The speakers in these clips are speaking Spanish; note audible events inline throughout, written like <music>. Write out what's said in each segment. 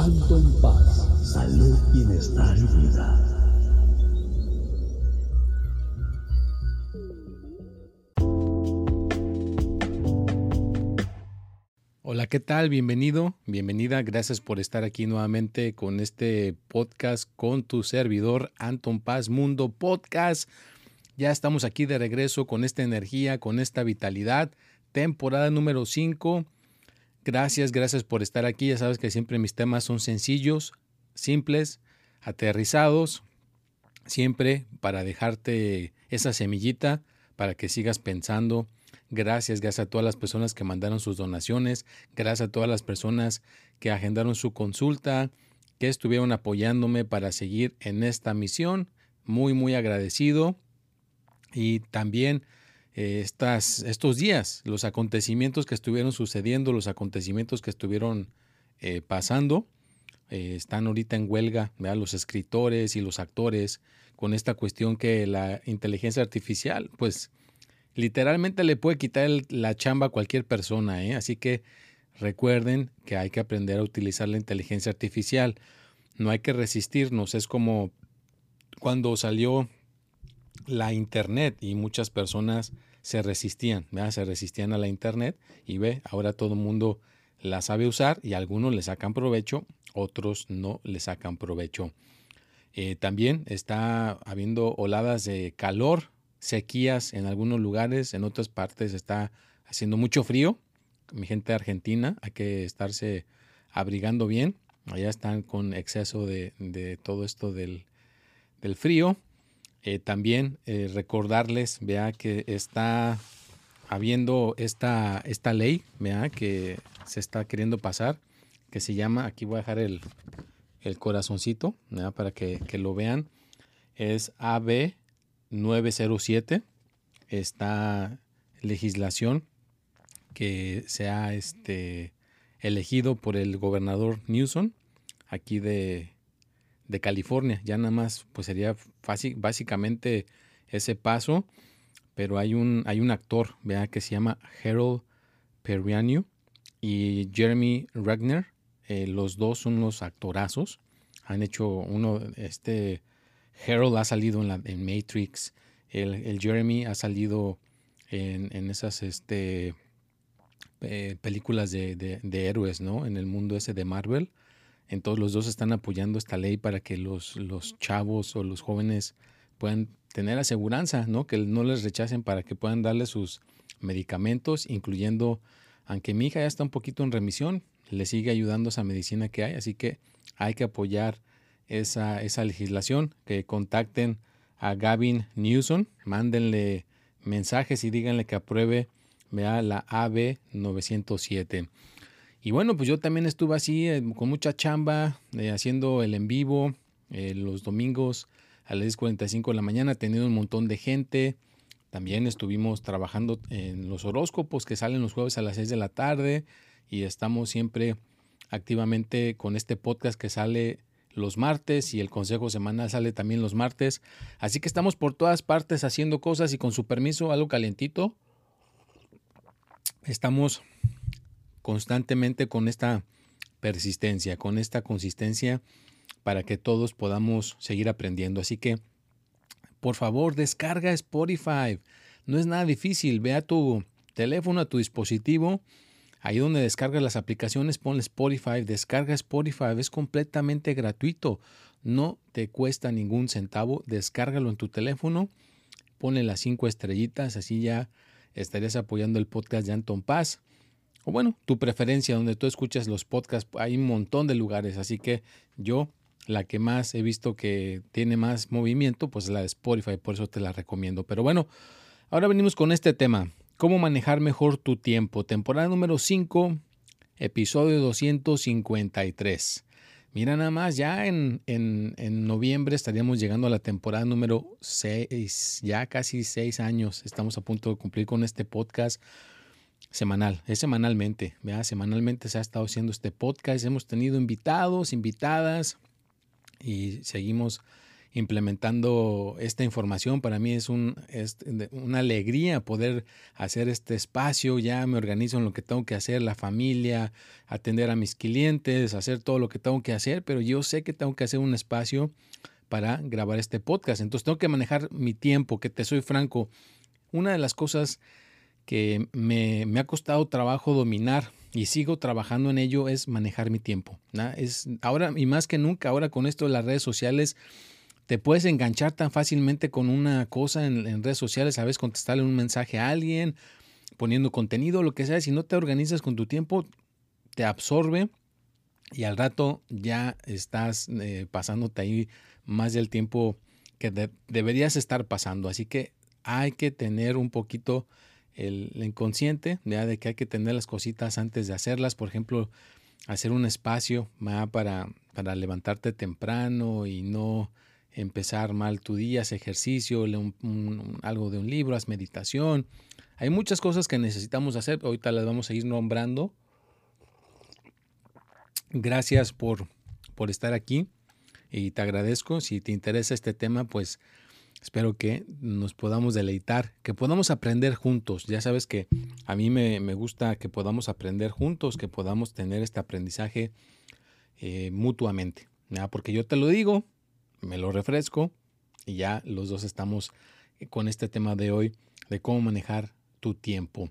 Alto en paz, salud, bienestar y vida. Hola, ¿qué tal? Bienvenido, bienvenida. Gracias por estar aquí nuevamente con este podcast con tu servidor Anton Paz Mundo Podcast. Ya estamos aquí de regreso con esta energía, con esta vitalidad. Temporada número 5. Gracias, gracias por estar aquí. Ya sabes que siempre mis temas son sencillos, simples, aterrizados, siempre para dejarte esa semillita para que sigas pensando Gracias, gracias a todas las personas que mandaron sus donaciones, gracias a todas las personas que agendaron su consulta, que estuvieron apoyándome para seguir en esta misión. Muy, muy agradecido. Y también estas, estos días, los acontecimientos que estuvieron sucediendo, los acontecimientos que estuvieron eh, pasando, eh, están ahorita en huelga, los escritores y los actores, con esta cuestión que la inteligencia artificial, pues literalmente le puede quitar la chamba a cualquier persona, ¿eh? así que recuerden que hay que aprender a utilizar la inteligencia artificial. No hay que resistirnos, es como cuando salió la internet y muchas personas se resistían, se resistían a la internet y ve, ahora todo el mundo la sabe usar y algunos le sacan provecho, otros no le sacan provecho. Eh, también está habiendo oladas de calor sequías en algunos lugares, en otras partes está haciendo mucho frío. Mi gente Argentina, hay que estarse abrigando bien. Allá están con exceso de, todo esto del, frío. Eh, también eh, recordarles, vea que está habiendo esta, esta ley, vea que se está queriendo pasar, que se llama, aquí voy a dejar el, corazoncito, para que, que, lo vean, es AB 907 esta legislación que se ha este, elegido por el gobernador Newsom aquí de, California. Ya nada más pues sería fácil, básicamente ese paso, pero hay un, hay un actor vea que se llama Harold Perriano y Jeremy Ragnar. Eh, los dos son los actorazos. Han hecho uno, este Harold ha salido en, la, en Matrix, el, Jeremy ha salido en, esas este, eh, películas de, héroes, ¿no? En el mundo ese de Marvel. Entonces los dos están apoyando esta ley para que los, los chavos o los jóvenes puedan tener aseguranza, ¿no? Que no les rechacen para que puedan darle sus medicamentos, incluyendo, aunque mi hija ya está un poquito en remisión, le sigue ayudando esa medicina que hay, así que hay que apoyar esa, esa legislación, que contacten a Gavin Newsom, mándenle mensajes y díganle que apruebe vea, la AB 907. Y bueno, pues yo también estuve así eh, con mucha chamba, eh, haciendo el en vivo eh, los domingos a las 10.45 de la mañana, teniendo un montón de gente. También estuvimos trabajando en los horóscopos que salen los jueves a las 6 de la tarde y estamos siempre activamente con este podcast que sale los martes y el consejo semanal sale también los martes. Así que estamos por todas partes haciendo cosas y con su permiso, algo calientito. Estamos constantemente con esta persistencia, con esta consistencia para que todos podamos seguir aprendiendo. Así que, por favor, descarga Spotify. No es nada difícil. Ve a tu teléfono, a tu dispositivo Ahí donde descargas las aplicaciones, ponle Spotify, descarga Spotify, es completamente gratuito, no te cuesta ningún centavo, descárgalo en tu teléfono, ponle las cinco estrellitas, así ya estarías apoyando el podcast de Anton Paz. O bueno, tu preferencia donde tú escuchas los podcasts, hay un montón de lugares, así que yo la que más he visto que tiene más movimiento, pues es la de Spotify, por eso te la recomiendo. Pero bueno, ahora venimos con este tema, cómo manejar mejor tu tiempo, temporada número 5, episodio 253. Mira nada más, ya en, en, noviembre estaríamos llegando a la temporada número 6, ya casi 6 años. Estamos a punto de cumplir con este podcast semanal, es semanalmente, semanalmente se ha estado haciendo este podcast, hemos tenido invitados, invitadas y seguimos implementando esta información. Para mí es, un, una alegría poder hacer este espacio. Ya me organizo en lo que tengo que hacer, la familia, atender a mis clientes, hacer todo lo que tengo que hacer, pero yo sé que tengo que hacer un espacio para grabar este podcast. Entonces tengo que manejar mi tiempo, que te soy franco. Una de las cosas que me, me ha costado trabajo dominar y sigo trabajando en ello es manejar mi tiempo. Es ahora y más que nunca, ahora con esto de las redes sociales, te puedes enganchar tan fácilmente con una cosa en, redes sociales, sabes contestarle un mensaje a alguien, poniendo contenido, lo que sea, si no te organizas con tu tiempo, te absorbe y al rato ya estás eh, pasándote ahí más del tiempo que deberías estar pasando. Así que hay que tener un poquito el, inconsciente de que hay que tener las cositas antes de hacerlas. Por ejemplo, hacer un espacio para, para levantarte temprano y no empezar mal tu día, haz ejercicio, lee algo de un libro, haz meditación. Hay muchas cosas que necesitamos hacer, ahorita las vamos a ir nombrando. Gracias por, por estar aquí y te agradezco. Si te interesa este tema, pues espero que nos podamos deleitar, que podamos aprender juntos. Ya sabes que a mí me, gusta que podamos aprender juntos, que podamos tener este aprendizaje eh, mutuamente. Porque yo te lo digo, me lo refresco y ya los dos estamos con este tema de hoy de cómo manejar tu tiempo.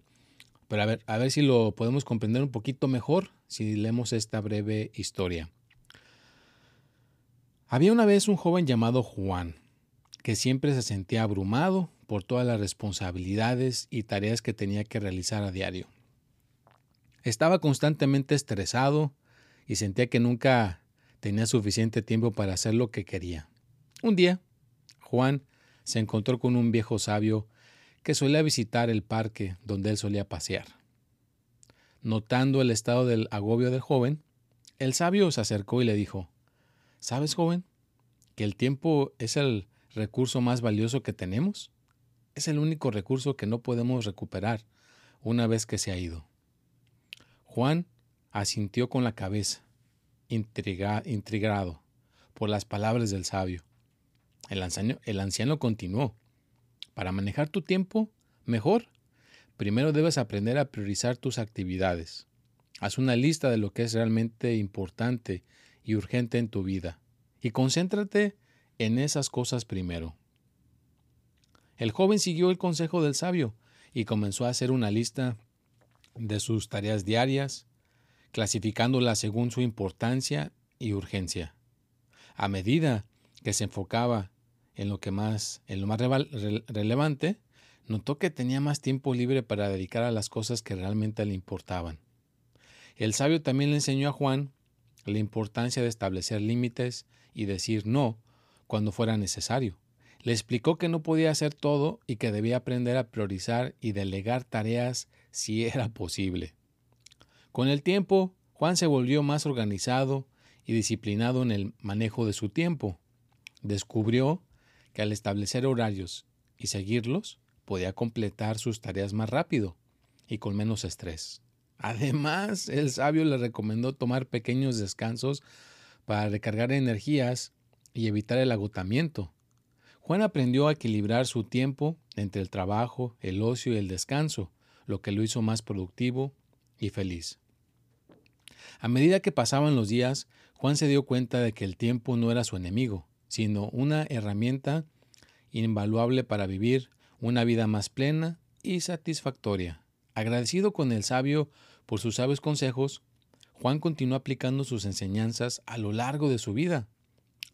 Pero a ver, a ver si lo podemos comprender un poquito mejor si leemos esta breve historia. Había una vez un joven llamado Juan, que siempre se sentía abrumado por todas las responsabilidades y tareas que tenía que realizar a diario. Estaba constantemente estresado y sentía que nunca tenía suficiente tiempo para hacer lo que quería. Un día, Juan se encontró con un viejo sabio que solía visitar el parque donde él solía pasear. Notando el estado del agobio del joven, el sabio se acercó y le dijo, ¿Sabes, joven, que el tiempo es el recurso más valioso que tenemos? Es el único recurso que no podemos recuperar una vez que se ha ido. Juan asintió con la cabeza intrigado por las palabras del sabio. El anciano, el anciano continuó. Para manejar tu tiempo mejor, primero debes aprender a priorizar tus actividades. Haz una lista de lo que es realmente importante y urgente en tu vida y concéntrate en esas cosas primero. El joven siguió el consejo del sabio y comenzó a hacer una lista de sus tareas diarias, clasificándola según su importancia y urgencia. A medida que se enfocaba en lo que más, en lo más relevante, notó que tenía más tiempo libre para dedicar a las cosas que realmente le importaban. El sabio también le enseñó a Juan la importancia de establecer límites y decir no cuando fuera necesario. Le explicó que no podía hacer todo y que debía aprender a priorizar y delegar tareas si <laughs> era posible. Con el tiempo, Juan se volvió más organizado y disciplinado en el manejo de su tiempo. Descubrió que al establecer horarios y seguirlos, podía completar sus tareas más rápido y con menos estrés. Además, el sabio le recomendó tomar pequeños descansos para recargar energías y evitar el agotamiento. Juan aprendió a equilibrar su tiempo entre el trabajo, el ocio y el descanso, lo que lo hizo más productivo y feliz. A medida que pasaban los días, Juan se dio cuenta de que el tiempo no era su enemigo, sino una herramienta invaluable para vivir una vida más plena y satisfactoria. Agradecido con el sabio por sus sabios consejos, Juan continuó aplicando sus enseñanzas a lo largo de su vida,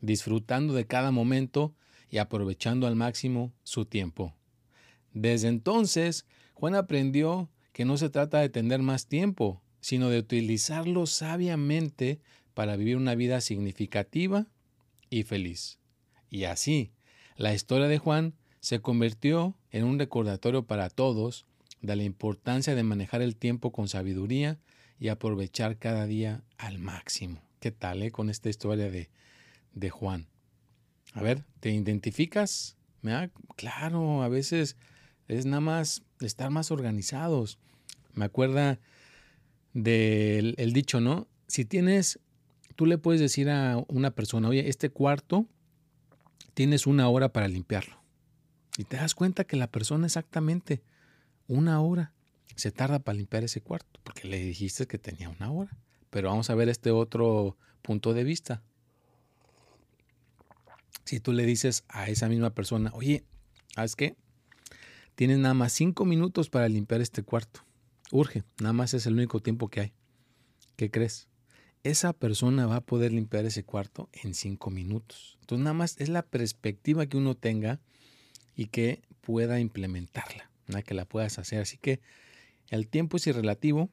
disfrutando de cada momento y aprovechando al máximo su tiempo. Desde entonces, Juan aprendió que no se trata de tener más tiempo, sino de utilizarlo sabiamente para vivir una vida significativa y feliz. Y así, la historia de Juan se convirtió en un recordatorio para todos de la importancia de manejar el tiempo con sabiduría y aprovechar cada día al máximo. ¿Qué tal eh, con esta historia de, de Juan? A ver, ¿te identificas? Claro, a veces es nada más estar más organizados. Me acuerda del el dicho, ¿no? Si tienes, tú le puedes decir a una persona, oye, este cuarto tienes una hora para limpiarlo. Y te das cuenta que la persona exactamente una hora se tarda para limpiar ese cuarto, porque le dijiste que tenía una hora. Pero vamos a ver este otro punto de vista. Si tú le dices a esa misma persona, oye, ¿sabes qué? Tienes nada más cinco minutos para limpiar este cuarto. Urge, nada más es el único tiempo que hay. ¿Qué crees? Esa persona va a poder limpiar ese cuarto en cinco minutos. Entonces nada más es la perspectiva que uno tenga y que pueda implementarla, que la puedas hacer. Así que el tiempo es irrelativo,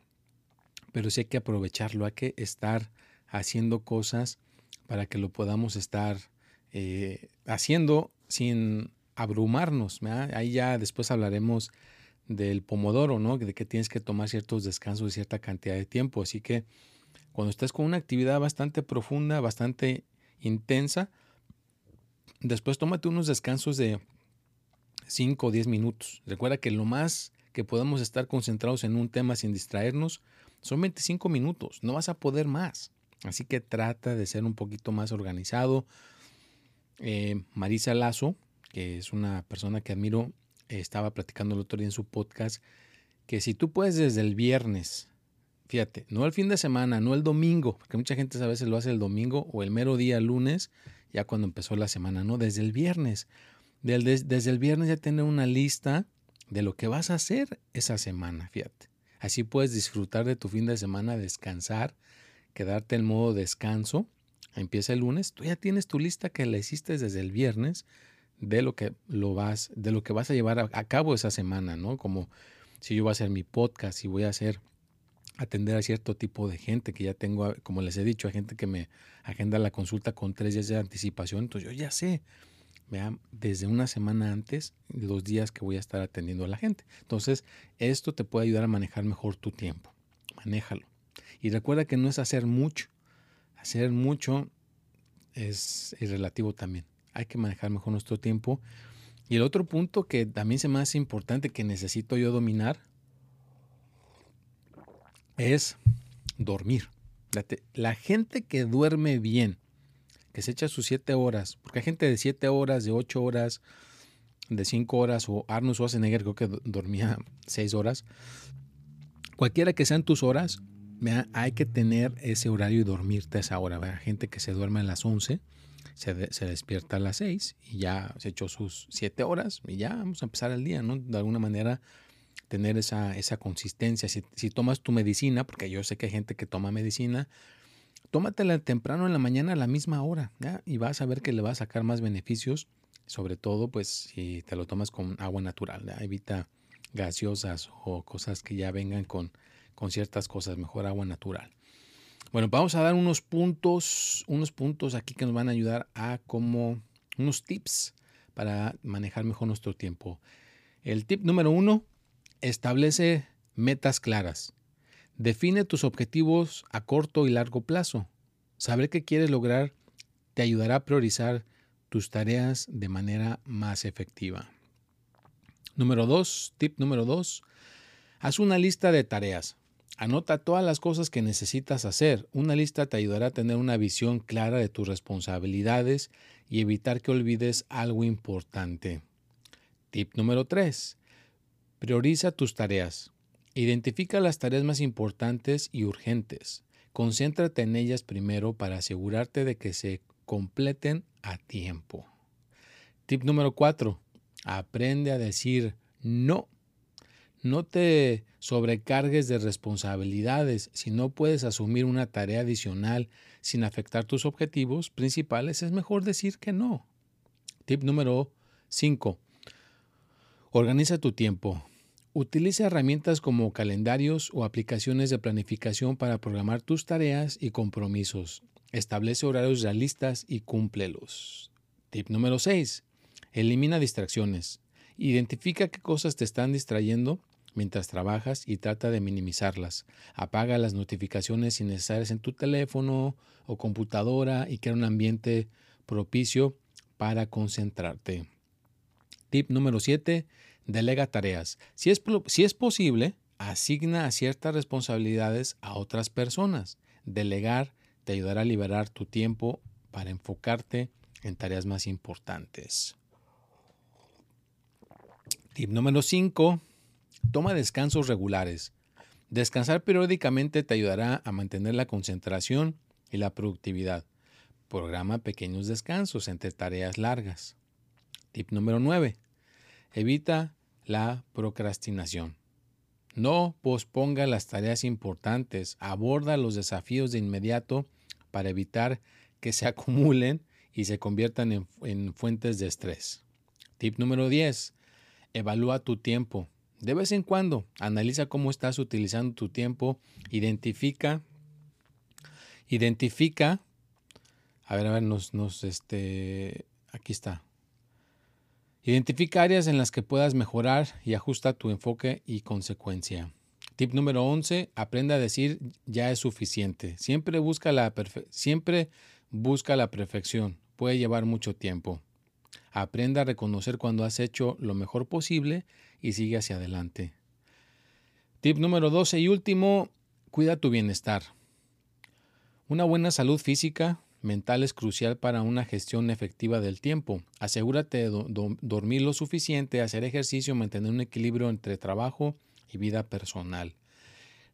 pero sí hay que aprovecharlo, hay que estar haciendo cosas para que lo podamos estar eh, haciendo sin abrumarnos. Ahí ya después hablaremos del pomodoro, ¿no? De que tienes que tomar ciertos descansos de cierta cantidad de tiempo. Así que cuando estés con una actividad bastante profunda, bastante intensa, después tómate unos descansos de 5 o 10 minutos. Recuerda que lo más que podemos estar concentrados en un tema sin distraernos son 25 minutos. No vas a poder más. Así que trata de ser un poquito más organizado. Eh, Marisa Lazo, que es una persona que admiro, estaba platicando el otro día en su podcast, que si tú puedes desde el viernes, fíjate, no el fin de semana, no el domingo, porque mucha gente a veces lo hace el domingo o el mero día lunes, ya cuando empezó la semana, no, desde el viernes. Desde, el viernes ya tener una lista de lo que vas a hacer esa semana, fíjate. Así puedes disfrutar de tu fin de semana, descansar, quedarte en modo descanso. Empieza el lunes, tú ya tienes tu lista que la hiciste desde el viernes de lo que lo vas, de lo que vas a llevar a, cabo esa semana, ¿no? Como si yo voy a hacer mi podcast y voy a hacer atender a cierto tipo de gente que ya tengo, como les he dicho, a gente que me agenda la consulta con tres días de anticipación, entonces yo ya sé, vean, desde una semana antes los días que voy a estar atendiendo a la gente. Entonces, esto te puede ayudar a manejar mejor tu tiempo. Manéjalo. Y recuerda que no es hacer mucho. Hacer mucho es, relativo también hay que manejar mejor nuestro tiempo. Y el otro punto que también se me hace importante que necesito yo dominar es dormir. La gente que duerme bien, que se echa sus siete horas, porque hay gente de siete horas, de ocho horas, de cinco horas, o Arnold Schwarzenegger creo que dormía seis horas. Cualquiera que sean tus horas, hay que tener ese horario y dormirte a esa hora. Hay gente que se duerme a las once se, despierta a las 6 y ya se echó sus 7 horas y ya vamos a empezar el día, ¿no? De alguna manera tener esa, esa consistencia. Si, si, tomas tu medicina, porque yo sé que hay gente que toma medicina, tómatela temprano en la mañana a la misma hora. Y vas a ver que le va a sacar más beneficios, sobre todo pues si te lo tomas con agua natural, evita gaseosas o cosas que ya vengan con, con ciertas cosas, mejor agua natural. Bueno, vamos a dar unos puntos, unos puntos aquí que nos van a ayudar a como unos tips para manejar mejor nuestro tiempo. El tip número uno, establece metas claras. Define tus objetivos a corto y largo plazo. Saber qué quieres lograr te ayudará a priorizar tus tareas de manera más efectiva. Número dos, tip número dos, haz una lista de tareas. Anota todas las cosas que necesitas hacer. Una lista te ayudará a tener una visión clara de tus responsabilidades y evitar que olvides algo importante. Tip número 3. Prioriza tus tareas. Identifica las tareas más importantes y urgentes. Concéntrate en ellas primero para asegurarte de que se completen a tiempo. Tip número 4. Aprende a decir no no te sobrecargues de responsabilidades. Si no puedes asumir una tarea adicional sin afectar tus objetivos principales, es mejor decir que no. Tip número 5. Organiza tu tiempo. Utiliza herramientas como calendarios o aplicaciones de planificación para programar tus tareas y compromisos. Establece horarios realistas y cúmplelos. Tip número 6. Elimina distracciones. Identifica qué cosas te están distrayendo mientras trabajas y trata de minimizarlas. Apaga las notificaciones innecesarias en tu teléfono o computadora y crea un ambiente propicio para concentrarte. Tip número 7. Delega tareas. Si es, si es posible, asigna ciertas responsabilidades a otras personas. Delegar te ayudará a liberar tu tiempo para enfocarte en tareas más importantes. Tip número 5. Toma descansos regulares. Descansar periódicamente te ayudará a mantener la concentración y la productividad. Programa pequeños descansos entre tareas largas. Tip número 9. Evita la procrastinación. No posponga las tareas importantes. Aborda los desafíos de inmediato para evitar que se <laughs> acumulen y se conviertan en, en fuentes de estrés. Tip número 10. Evalúa tu tiempo. De vez en cuando, analiza cómo estás utilizando tu tiempo, identifica, identifica, a ver, a ver, nos, nos, este, aquí está. Identifica áreas en las que puedas mejorar y ajusta tu enfoque y consecuencia. Tip número 11, aprenda a decir ya es suficiente. Siempre busca la, siempre busca la perfección. Puede llevar mucho tiempo. Aprenda a reconocer cuando has hecho lo mejor posible y sigue hacia adelante. Tip número 12 y último, cuida tu bienestar. Una buena salud física, mental es crucial para una gestión efectiva del tiempo. Asegúrate de dormir lo suficiente, hacer ejercicio, mantener un equilibrio entre trabajo y vida personal.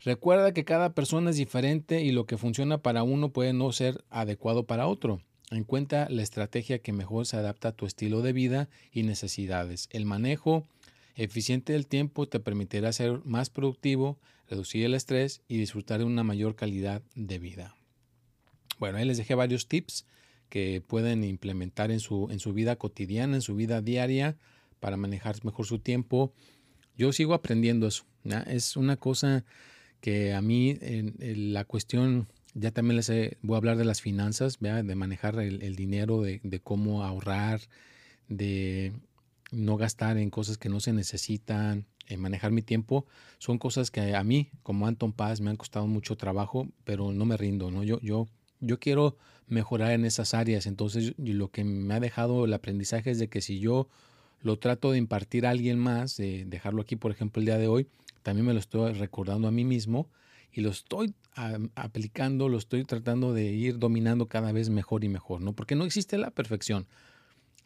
Recuerda que cada persona es diferente y lo que funciona para uno puede no ser adecuado para otro. Encuentra la estrategia que mejor se adapta a tu estilo de vida y necesidades. El manejo eficiente del tiempo te permitirá ser más productivo, reducir el estrés y disfrutar de una mayor calidad de vida. Bueno, ahí les dejé varios tips que pueden implementar en su, en su vida cotidiana, en su vida diaria, para manejar mejor su tiempo. Yo sigo aprendiendo eso. Es una cosa que a mí en la cuestión ya también les voy a hablar de las finanzas, de manejar el, dinero, de, cómo ahorrar, de no gastar en cosas que no se necesitan, en manejar mi tiempo. Son cosas que a mí, como Anton Paz, me han costado mucho trabajo, pero no me rindo. ¿no? Yo, yo, yo quiero mejorar en esas áreas. Entonces, lo que me ha dejado el aprendizaje es de que si yo lo trato de impartir a alguien más, de dejarlo aquí, por ejemplo, el día de hoy, también me lo estoy recordando a mí mismo y lo estoy aplicando, lo estoy tratando de ir dominando cada vez mejor y mejor, ¿no? Porque no existe la perfección.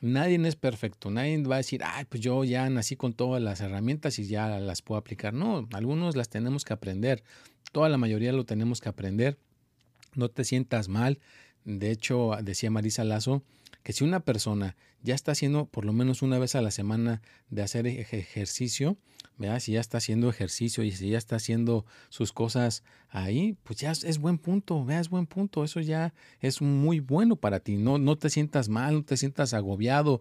Nadie es perfecto, nadie va a decir, ay, pues yo ya nací con todas las herramientas y ya las puedo aplicar. No, algunos las tenemos que aprender, toda la mayoría lo tenemos que aprender. No te sientas mal. De hecho, decía Marisa Lazo, que si una persona ya está haciendo por lo menos una vez a la semana de hacer ejercicio, ¿verdad? si ya está haciendo ejercicio y si ya está haciendo sus cosas ahí, pues ya es, buen punto, ¿verdad? es buen punto, eso ya es muy bueno para ti, no, no te sientas mal, no te sientas agobiado,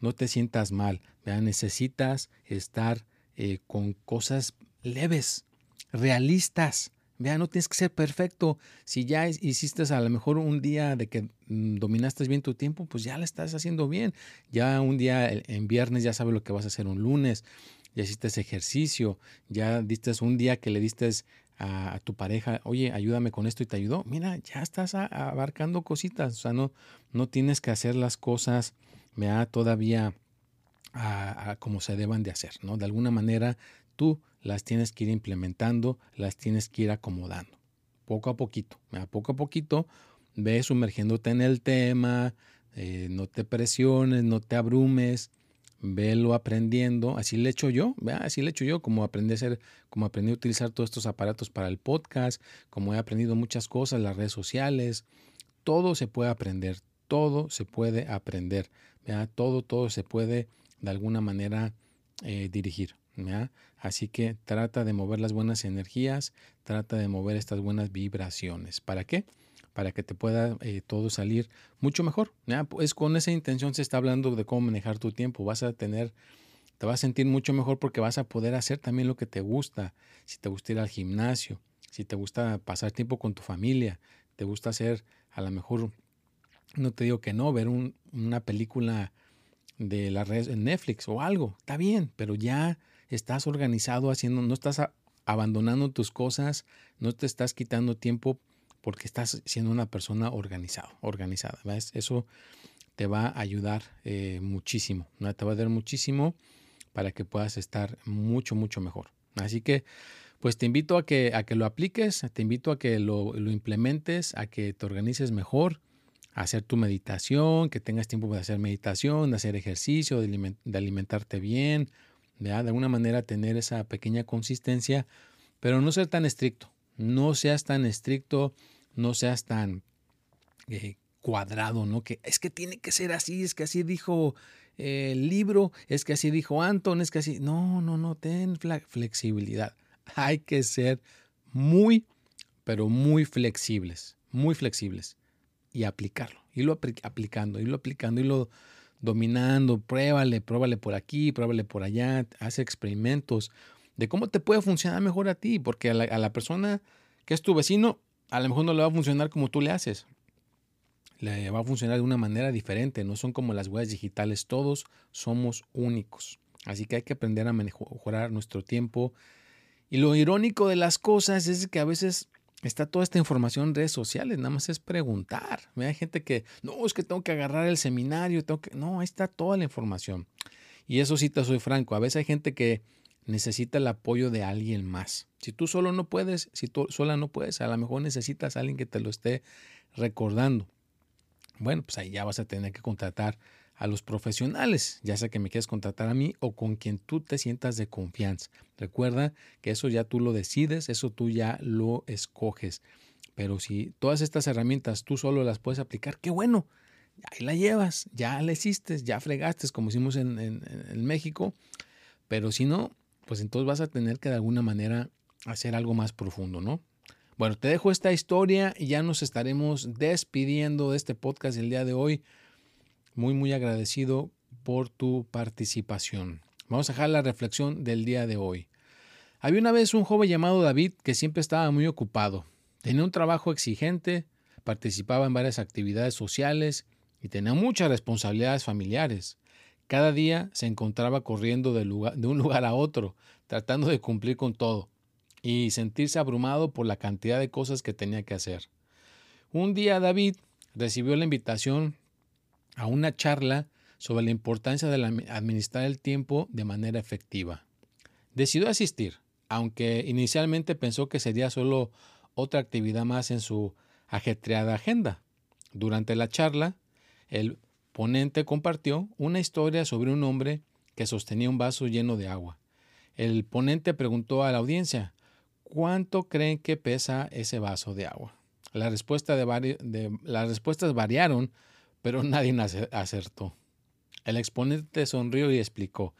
no te sientas mal, ¿verdad? necesitas estar eh, con cosas leves, realistas, Vea, no tienes que ser perfecto. Si ya hiciste a lo mejor un día de que mm, dominaste bien tu tiempo, pues ya lo estás haciendo bien. Ya un día en viernes ya sabes lo que vas a hacer un lunes. Ya hiciste ese ejercicio. Ya diste un día que le diste a, tu pareja, oye, ayúdame con esto y te ayudó. Mira, ya estás abarcando cositas. O sea, no, no tienes que hacer las cosas vea, todavía como se deban de hacer, ¿no? De alguna manera tú las tienes que ir implementando, las tienes que ir acomodando, poco a poquito, a poco a poquito, ve sumergiéndote en el tema, eh, no te presiones, no te abrumes, velo aprendiendo, así le hecho yo, ¿vea? así le hecho yo, como aprendí a hacer, como aprendí a utilizar todos estos aparatos para el podcast, como he aprendido muchas cosas, las redes sociales, todo se puede aprender, todo se puede aprender, ¿vea? todo, todo se puede de alguna manera eh, dirigir. Así que trata de mover las buenas energías, trata de mover estas buenas vibraciones. ¿Para qué? Para que te pueda eh, todo salir mucho mejor. Pues con esa intención se está hablando de cómo manejar tu tiempo. Vas a tener te vas a sentir mucho mejor porque vas a poder hacer también lo que te gusta. Si te gusta ir al gimnasio, si te gusta pasar tiempo con tu familia, te gusta hacer a lo mejor, no te digo que no, ver una película de la red en Netflix o algo, está bien, pero ya estás organizado haciendo, no estás abandonando tus cosas, no te estás quitando tiempo porque estás siendo una persona organizada, organizada, ¿ves? Eso te va a ayudar eh, muchísimo, ¿no? te va a dar muchísimo para que puedas estar mucho, mucho mejor. Así que, pues te invito a que, a que lo apliques, te invito a que lo, lo implementes, a que te organices mejor, a hacer tu meditación, que tengas tiempo de hacer meditación, de hacer ejercicio, de, alimentarte bien, de alguna manera tener esa pequeña consistencia, pero no ser tan estricto, no seas tan estricto, no seas tan eh, cuadrado, ¿no? Que es que tiene que ser así, es que así dijo el libro, es que así dijo Anton, es que así. No, no, no, ten flexibilidad. Hay que ser muy, pero muy flexibles, muy flexibles y aplicarlo, irlo aplicando, irlo aplicando, irlo dominando, pruébale, pruébale por aquí, pruébale por allá, hace experimentos de cómo te puede funcionar mejor a ti, porque a la, persona que es tu vecino, a lo mejor no le va a funcionar como tú le haces le va a funcionar de una manera diferente. No son como las huellas digitales, todos somos únicos. Así que hay que aprender a mejorar nuestro tiempo. Y lo irónico de las cosas es que a veces está toda esta información en redes sociales, nada más es preguntar. Hay gente que, no, es que tengo que agarrar el seminario, tengo que... No, ahí está toda la información. Y eso sí te soy franco, a veces hay gente que necesita el apoyo de alguien más. Si tú solo no puedes, si tú sola no puedes, a lo mejor necesitas a alguien que te lo esté recordando bueno, pues ahí ya vas a tener que contratar a los profesionales, ya sea que me quieras contratar a mí o con quien tú te sientas de confianza. Recuerda que eso ya tú lo decides, eso tú ya lo escoges. Pero si todas estas herramientas tú solo las puedes aplicar, qué bueno, ahí la llevas, ya la hiciste, ya fregaste, como hicimos en, en México. Pero si no, pues entonces vas a tener que de alguna manera hacer algo más profundo, ¿no? Bueno, te dejo esta historia y ya nos estaremos despidiendo de este podcast el día de hoy. Muy, muy agradecido por tu participación. Vamos a dejar la reflexión del día de hoy. Había una vez un joven llamado David que siempre estaba muy ocupado. Tenía un trabajo exigente, participaba en varias actividades sociales y tenía muchas responsabilidades familiares. Cada día se encontraba corriendo de, de un lugar a otro, tratando de cumplir con todo y sentirse abrumado por la cantidad de cosas que tenía que hacer. Un día David recibió la invitación a una charla sobre la importancia de administrar el tiempo de manera efectiva. Decidió asistir, aunque inicialmente pensó que sería solo otra actividad más en su ajetreada agenda. Durante la charla, el ponente compartió una historia sobre un hombre que sostenía un vaso lleno de agua. El ponente preguntó a la audiencia, ¿Cuánto creen que pesa ese vaso de agua? Las respuestas variaron, pero nadie acertó. El exponente sonrió y explicó,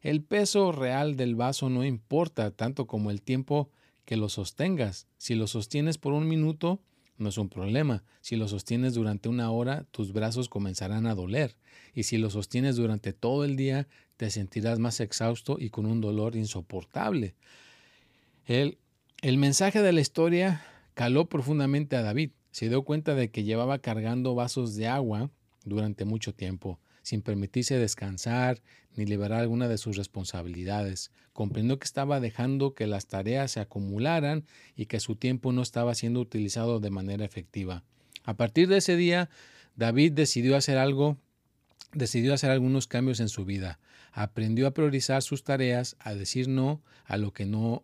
el peso real del vaso no importa tanto como el tiempo que lo sostengas. Si lo sostienes por un minuto, no es un problema. Si lo sostienes durante una hora, tus brazos comenzarán a doler. Y si lo sostienes durante todo el día, te sentirás más exhausto y con un dolor insoportable. El el mensaje de la historia caló profundamente a David. Se dio cuenta de que llevaba cargando vasos de agua durante mucho tiempo, sin permitirse descansar ni liberar alguna de sus responsabilidades. Comprendió que estaba dejando que las tareas se acumularan y que su tiempo no estaba siendo utilizado de manera efectiva. A partir de ese día, David decidió hacer algo, decidió hacer algunos cambios en su vida. Aprendió a priorizar sus tareas, a decir no a lo que no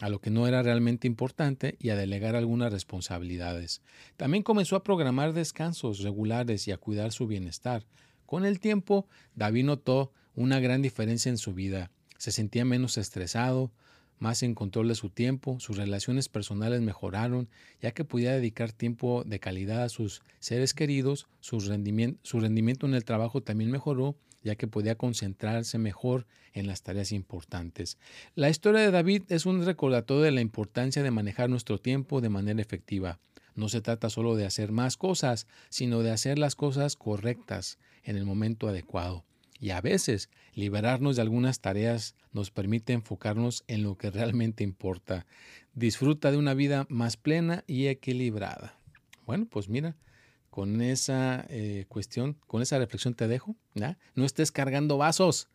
a lo que no era realmente importante y a delegar algunas responsabilidades. También comenzó a programar descansos regulares y a cuidar su bienestar. Con el tiempo, David notó una gran diferencia en su vida. Se sentía menos estresado, más en control de su tiempo, sus relaciones personales mejoraron, ya que podía dedicar tiempo de calidad a sus seres queridos, su rendimiento, en el trabajo también mejoró ya que podía concentrarse mejor en las tareas importantes. La historia de David es un recordatorio de la importancia de manejar nuestro tiempo de manera efectiva. No se trata solo de hacer más cosas, sino de hacer las cosas correctas en el momento adecuado. Y a veces liberarnos de algunas tareas nos permite enfocarnos en lo que realmente importa. Disfruta de una vida más plena y equilibrada. Bueno, pues mira, con esa eh, cuestión, con esa reflexión te dejo. No estés cargando vasos.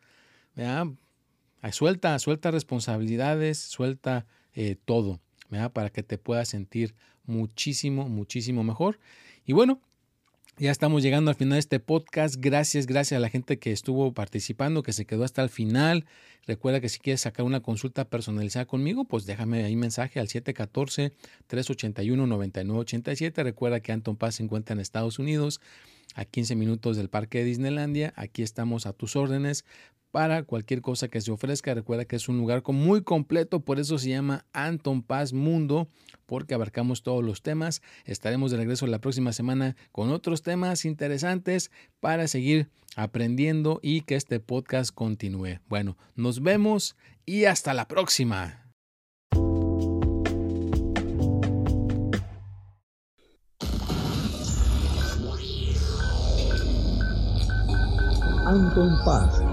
Suelta, suelta responsabilidades, suelta eh, todo, para que te puedas sentir muchísimo, muchísimo mejor. Y bueno, ya estamos llegando al final de este podcast. Gracias, gracias a la gente que estuvo participando, que se quedó hasta el final. Recuerda que si quieres sacar una consulta personalizada conmigo, pues déjame ahí mensaje al 714-381-9987. Recuerda que Anton Paz se encuentra en Estados Unidos, a 15 minutos del Parque de Disneylandia. Aquí estamos a tus órdenes para cualquier cosa que se ofrezca. Recuerda que es un lugar muy completo, por eso se llama Anton Paz Mundo, porque abarcamos todos los temas. Estaremos de regreso la próxima semana con otros temas interesantes para seguir aprendiendo y que este podcast continúe. Bueno, nos vemos y hasta la próxima. Anton Paz,